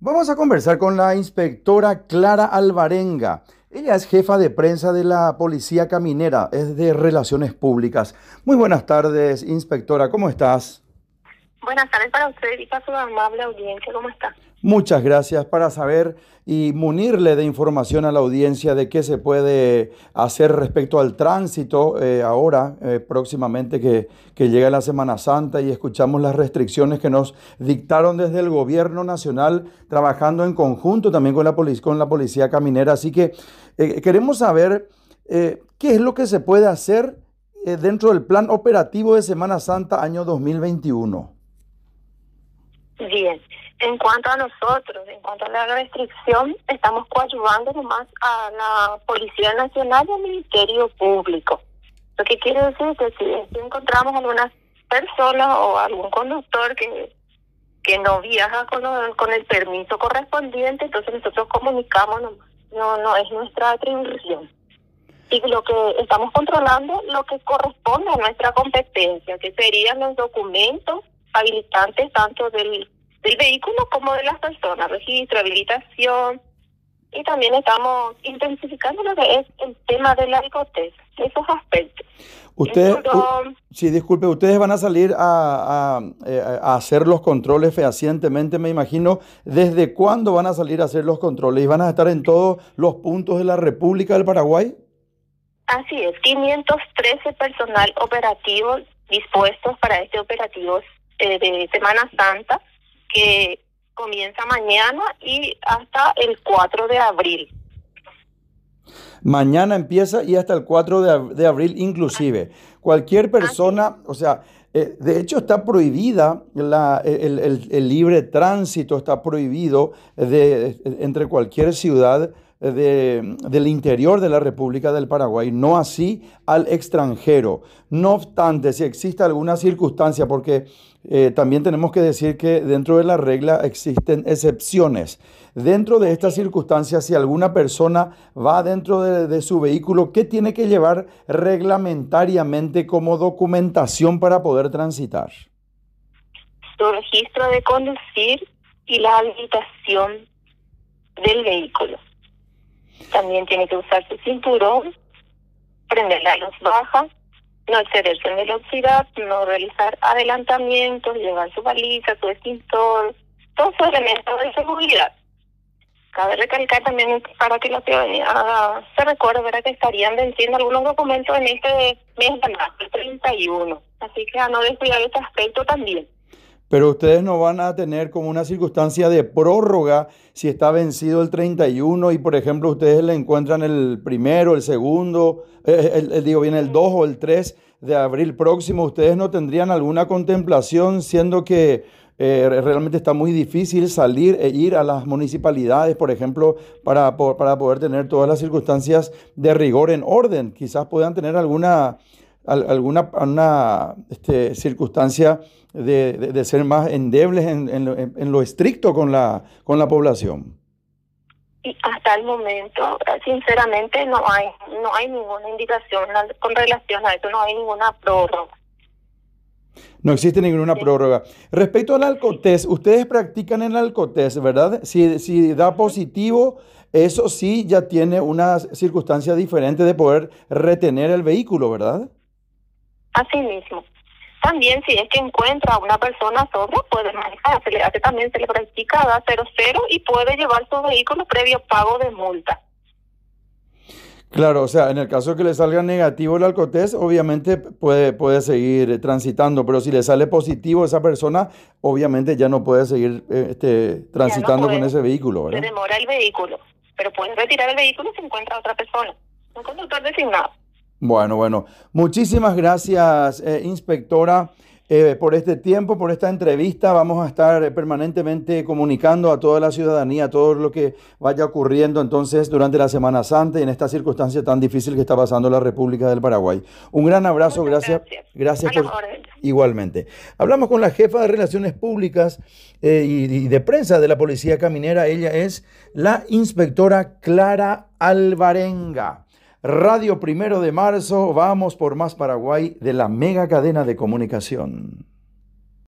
Vamos a conversar con la inspectora Clara Alvarenga. Ella es jefa de prensa de la Policía Caminera, es de Relaciones Públicas. Muy buenas tardes, inspectora, ¿cómo estás? Buenas tardes para usted y para su amable audiencia, ¿cómo está? Muchas gracias para saber y munirle de información a la audiencia de qué se puede hacer respecto al tránsito eh, ahora, eh, próximamente que, llega la Semana Santa y escuchamos las restricciones que nos dictaron desde el gobierno nacional, trabajando en conjunto también con la, con la Policía Caminera. Así que eh, queremos saber qué es lo que se puede hacer dentro del plan operativo de Semana Santa año 2021. En cuanto a nosotros, en cuanto a la restricción, estamos coadyuvando nomás a la Policía Nacional y al Ministerio Público. Lo que quiere decir que si encontramos alguna persona o algún conductor que, que no viaja con, el permiso correspondiente, entonces nosotros comunicamos. No, no es nuestra atribución. Y lo que estamos controlando, lo que corresponde a nuestra competencia, que serían los documentos habilitantes tanto del del vehículo como de las personas, registro, habilitación. Y también estamos intensificando lo que es el tema de la ecotest, esos aspectos. Usted, sí, disculpe, ustedes van a salir a, eh, a, hacer los controles fehacientemente, me imagino. ¿Desde cuándo van a salir a hacer los controles? ¿Y van a estar en todos los puntos de la República del Paraguay? Así es, 513 personal operativo dispuestos para este operativo eh, de Semana Santa que comienza mañana y hasta el 4 de abril. Mañana empieza y hasta el 4 de, abril inclusive. Cualquier persona, o sea, eh, de hecho está prohibida la, el, libre tránsito, está prohibido de, entre cualquier ciudad de, del interior de la República del Paraguay, no así al extranjero. No obstante, si existe alguna circunstancia, porque eh, también tenemos que decir que dentro de la regla existen excepciones. Dentro de estas circunstancias, si alguna persona va dentro de, su vehículo, ¿qué tiene que llevar reglamentariamente como documentación para poder transitar? Su registro de conducir y la habilitación del vehículo. También tiene que usar su cinturón, prender la luz baja, no excederse en velocidad, no realizar adelantamientos, llevar su baliza, su extintor, todos esos elementos de seguridad. Cabe recalcar también para que la ciudadanía se recuerde ¿verdad? que estarían venciendo algunos documentos en este mes de marzo, el 31. Así que a no descuidar este aspecto también pero ustedes no van a tener como una circunstancia de prórroga si está vencido el 31 y por ejemplo ustedes le encuentran el primero, el segundo, eh, eh, el, digo bien el 2 o el 3 de abril próximo, ustedes no tendrían alguna contemplación siendo que eh, realmente está muy difícil salir e ir a las municipalidades, por ejemplo, para, para poder tener todas las circunstancias de rigor en orden. Quizás puedan tener alguna alguna una, este, circunstancia de, de, ser más endebles en, en, lo, estricto con la, con la población? Y hasta el momento, sinceramente, no hay, no hay ninguna indicación con relación a eso, no hay ninguna prórroga. No existe ninguna prórroga. Respecto al alcotés, ustedes practican el alcotés, ¿verdad? Si, si da positivo, eso sí ya tiene una circunstancia diferente de poder retener el vehículo, ¿verdad? Así mismo. También si es que encuentra a una persona sobria, puede manejar. Se le hace también, se le practica a cero cero y puede llevar su vehículo previo pago de multa. Claro, o sea, en el caso que le salga negativo el alcotés, obviamente puede, puede seguir transitando, pero si le sale positivo esa persona, obviamente ya no puede seguir eh, este, transitando con ese vehículo, ¿verdad? Se demora el vehículo, pero puede retirar el vehículo si encuentra a otra persona, un conductor designado. Bueno, bueno, muchísimas gracias, eh, inspectora. Eh, por este tiempo, por esta entrevista. Vamos a estar permanentemente comunicando a toda la ciudadanía todo lo que vaya ocurriendo entonces durante la Semana Santa y en esta circunstancia tan difícil que está pasando la República del Paraguay. Un gran abrazo, gracias. Gracias, por igualmente. Hablamos con la jefa de Relaciones Públicas eh, y de prensa de la Policía Caminera. Ella es la inspectora Clara Alvarenga. Radio Primero de Marzo, vamos por más Paraguay de la mega cadena de comunicación.